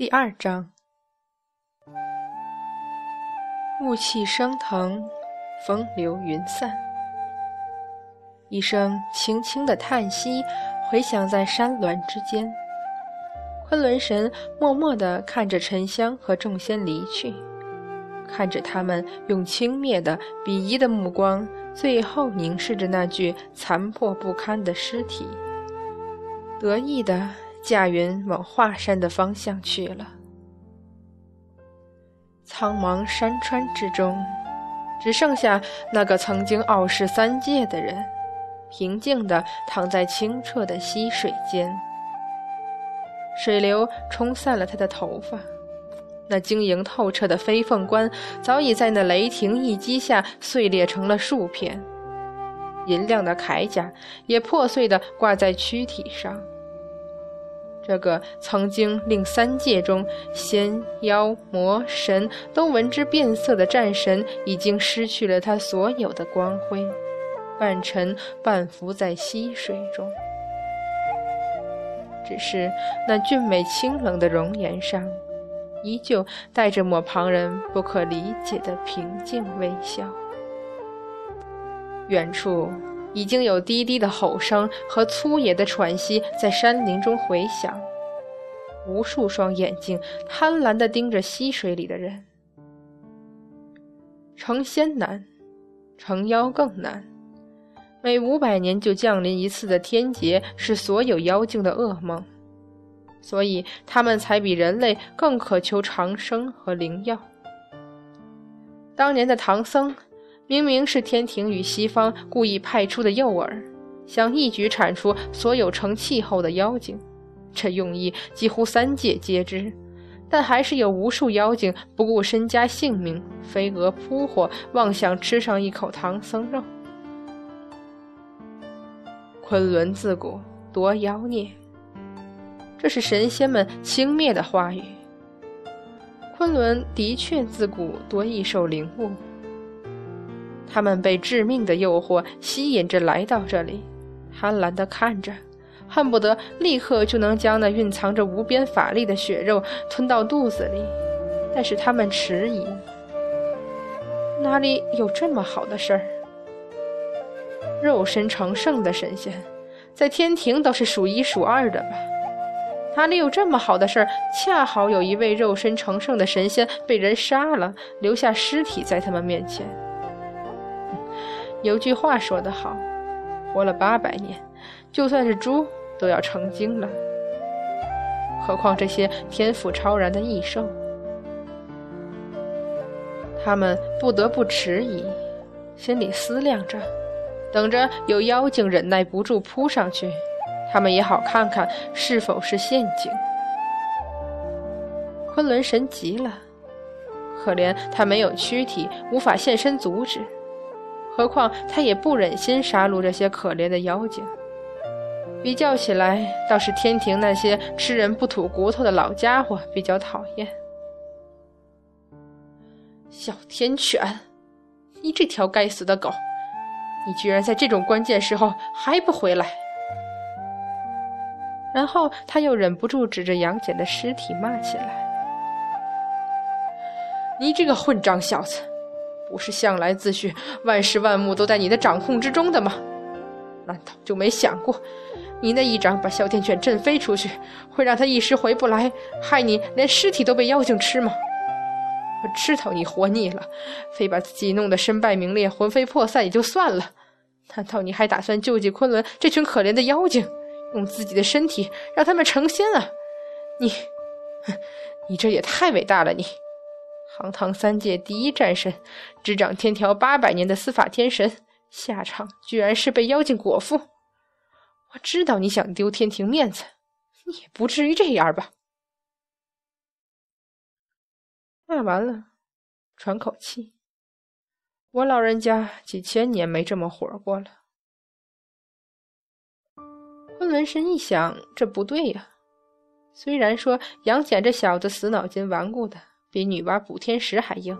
第二章，雾气升腾，风流云散。一声轻轻的叹息回响在山峦之间。昆仑神默默地看着沉香和众仙离去，看着他们用轻蔑的、鄙夷的目光，最后凝视着那具残破不堪的尸体，得意的。驾云往华山的方向去了。苍茫山川之中，只剩下那个曾经傲视三界的人，平静地躺在清澈的溪水间。水流冲散了他的头发，那晶莹透彻的飞凤冠早已在那雷霆一击下碎裂成了数片，银亮的铠甲也破碎地挂在躯体上。这个曾经令三界中仙妖魔神都闻之变色的战神，已经失去了他所有的光辉，半沉半浮在溪水中。只是那俊美清冷的容颜上，依旧带着抹旁人不可理解的平静微笑。远处。已经有低低的吼声和粗野的喘息在山林中回响，无数双眼睛贪婪地盯着溪水里的人。成仙难，成妖更难。每五百年就降临一次的天劫是所有妖精的噩梦，所以他们才比人类更渴求长生和灵药。当年的唐僧。明明是天庭与西方故意派出的诱饵，想一举铲除所有成气候的妖精，这用意几乎三界皆知，但还是有无数妖精不顾身家性命，飞蛾扑火，妄想吃上一口唐僧肉。昆仑自古多妖孽，这是神仙们轻蔑的话语。昆仑的确自古多易受灵物。他们被致命的诱惑吸引着来到这里，贪婪地看着，恨不得立刻就能将那蕴藏着无边法力的血肉吞到肚子里。但是他们迟疑，哪里有这么好的事儿？肉身成圣的神仙，在天庭都是数一数二的吧？哪里有这么好的事儿？恰好有一位肉身成圣的神仙被人杀了，留下尸体在他们面前。有句话说得好，活了八百年，就算是猪都要成精了，何况这些天赋超然的异兽？他们不得不迟疑，心里思量着，等着有妖精忍耐不住扑上去，他们也好看看是否是陷阱。昆仑神急了，可怜他没有躯体，无法现身阻止。何况他也不忍心杀戮这些可怜的妖精。比较起来，倒是天庭那些吃人不吐骨头的老家伙比较讨厌。小天犬，你这条该死的狗，你居然在这种关键时候还不回来！然后他又忍不住指着杨戬的尸体骂起来：“你这个混账小子！”不是向来自诩万事万物都在你的掌控之中的吗？难道就没想过，你那一掌把哮天犬震飞出去，会让他一时回不来，害你连尸体都被妖精吃吗？我知道你活腻了，非把自己弄得身败名裂、魂飞魄散也就算了，难道你还打算救济昆仑这群可怜的妖精，用自己的身体让他们成仙啊？你，哼你这也太伟大了，你！堂堂三界第一战神，执掌天条八百年的司法天神，下场居然是被妖精果腹。我知道你想丢天庭面子，你也不至于这样吧？骂完了，喘口气。我老人家几千年没这么活过了。昆仑神一想，这不对呀。虽然说杨戬这小子死脑筋顽固的。比女娲补天石还硬，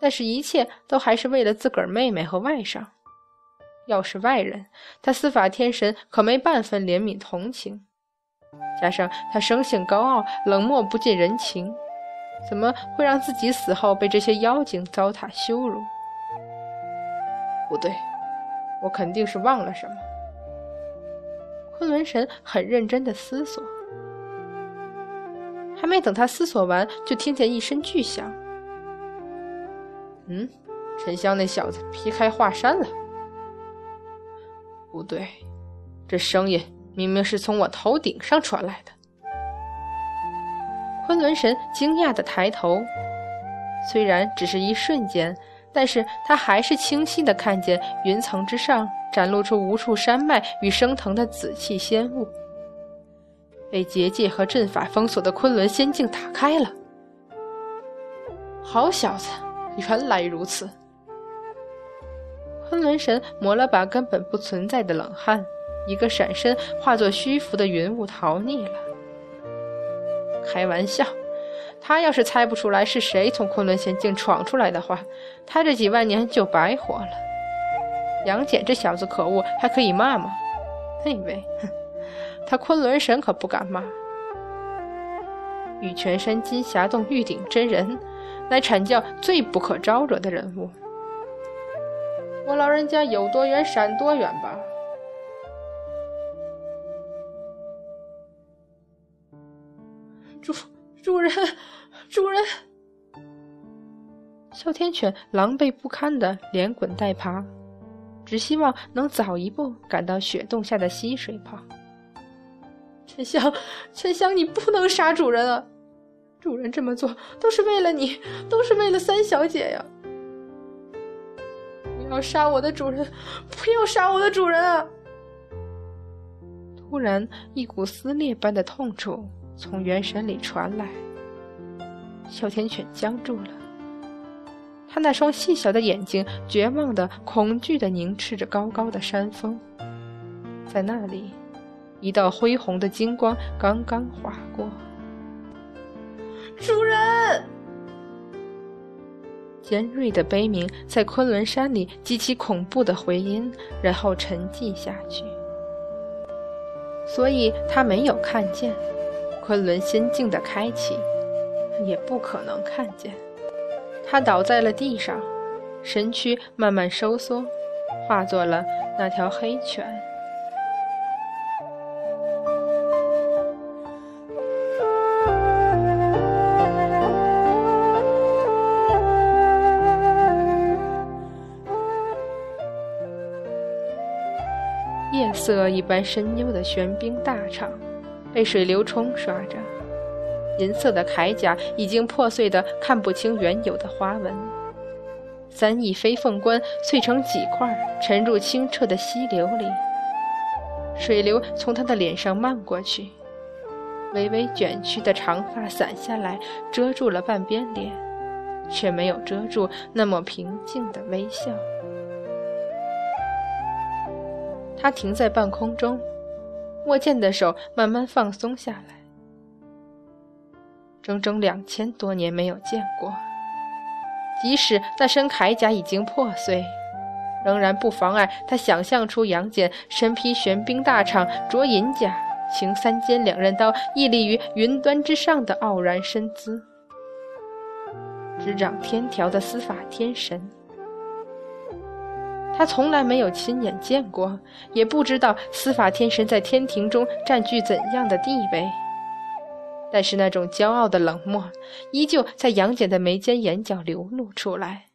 但是，一切都还是为了自个儿妹妹和外甥。要是外人，他司法天神可没半分怜悯同情。加上他生性高傲、冷漠不近人情，怎么会让自己死后被这些妖精糟蹋羞辱？不对，我肯定是忘了什么。昆仑神很认真的思索，还没等他思索完，就听见一声巨响。嗯，沉香那小子劈开华山了。不对，这声音明明是从我头顶上传来的。昆仑神惊讶的抬头，虽然只是一瞬间，但是他还是清晰的看见云层之上展露出无数山脉与升腾的紫气仙雾。被结界和阵法封锁的昆仑仙境打开了。好小子，原来如此。昆仑神抹了把根本不存在的冷汗，一个闪身化作虚浮的云雾逃匿了。开玩笑，他要是猜不出来是谁从昆仑仙境闯出来的话，他这几万年就白活了。杨戬这小子可恶，还可以骂吗？那位，哼，他昆仑神可不敢骂。玉泉山金霞洞玉鼎真人，乃阐教最不可招惹的人物。我老人家有多远闪多远吧。主主人，主人！哮天犬狼狈不堪的连滚带爬，只希望能早一步赶到雪洞下的溪水旁。沉香，沉香，你不能杀主人啊！主人这么做都是为了你，都是为了三小姐呀！不要杀我的主人！不要杀我的主人啊！突然，一股撕裂般的痛楚从元神里传来，哮天犬僵住了。他那双细小的眼睛绝望的、恐惧的凝视着高高的山峰，在那里，一道恢宏的金光刚刚划过。主人！尖锐的悲鸣在昆仑山里激起恐怖的回音，然后沉寂下去。所以他没有看见昆仑仙境的开启，也不可能看见。他倒在了地上，身躯慢慢收缩，化作了那条黑犬。色一般深幽的玄冰大场，被水流冲刷着，银色的铠甲已经破碎的看不清原有的花纹。三翼飞凤冠碎成几块，沉入清澈的溪流里。水流从他的脸上漫过去，微微卷曲的长发散下来，遮住了半边脸，却没有遮住那么平静的微笑。他停在半空中，握剑的手慢慢放松下来。整整两千多年没有见过，即使那身铠甲已经破碎，仍然不妨碍他想象出杨戬身披玄冰大氅，着银甲，擎三尖两刃刀，屹立于云端之上的傲然身姿，执掌天条的司法天神。他从来没有亲眼见过，也不知道司法天神在天庭中占据怎样的地位。但是那种骄傲的冷漠，依旧在杨戬的眉间眼角流露出来，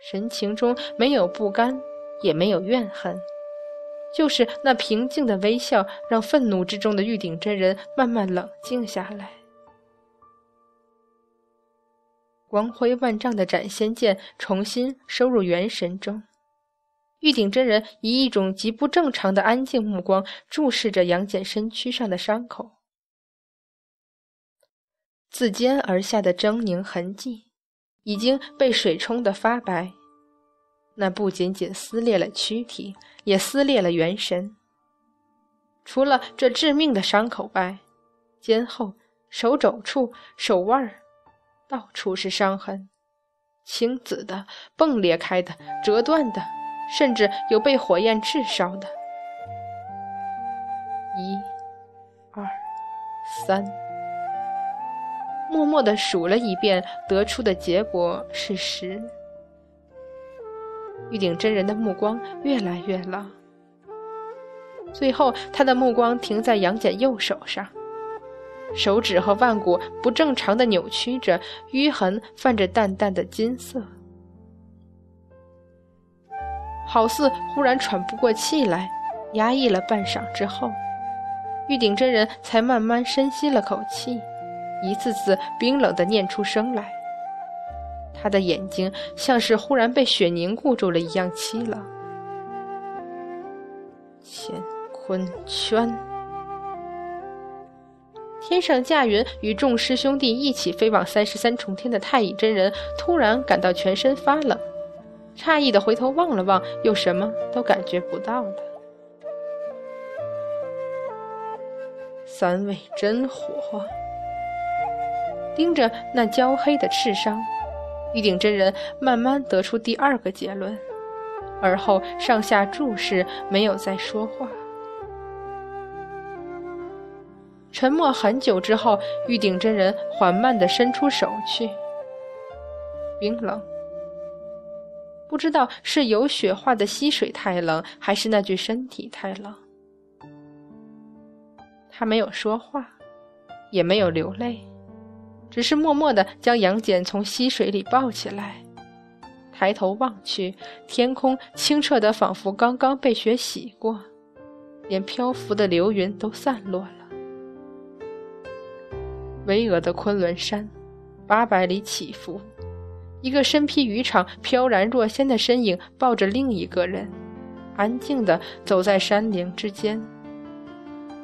神情中没有不甘，也没有怨恨，就是那平静的微笑，让愤怒之中的玉鼎真人慢慢冷静下来。光辉万丈的斩仙剑重新收入元神中。玉鼎真人以一种极不正常的安静目光注视着杨戬身躯上的伤口，自肩而下的狰狞痕迹已经被水冲得发白，那不仅仅撕裂了躯体，也撕裂了元神。除了这致命的伤口外，肩后、手肘处、手腕儿，到处是伤痕，青紫的、迸裂开的、折断的。甚至有被火焰炙烧的，一、二、三，默默的数了一遍，得出的结果是十。玉鼎真人的目光越来越冷，最后他的目光停在杨戬右手上，手指和腕骨不正常的扭曲着，淤痕泛着淡淡的金色，好似忽然喘不过气来，压抑了半晌之后，玉鼎真人才慢慢深吸了口气，一次次冰冷的念出声来。他的眼睛像是忽然被雪凝固住了一样凄冷。乾坤圈，天上驾云与众师兄弟一起飞往三十三重天的太乙真人突然感到全身发冷，诧异的回头望了望，又什么都感觉不到了。三味真火，盯着那焦黑的赤伤。玉鼎真人慢慢得出第二个结论，而后上下注视，没有再说话。沉默很久之后，玉鼎真人缓慢地伸出手去，冰冷。不知道是有雪化的溪水太冷，还是那具身体太冷。他没有说话，也没有流泪。只是默默地将杨戬从溪水里抱起来，抬头望去，天空清澈的仿佛刚刚被雪洗过，连漂浮的流云都散落了。巍峨的昆仑山，八百里起伏，一个身披渔裳、飘然若仙的身影抱着另一个人，安静地走在山岭之间。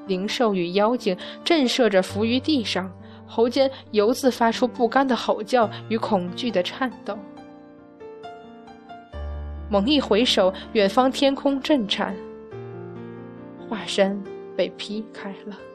灵兽与妖精震慑着伏于地上。喉间犹自发出不甘的吼叫与恐惧的颤抖。猛一回首，远方天空震颤，华山被劈开了。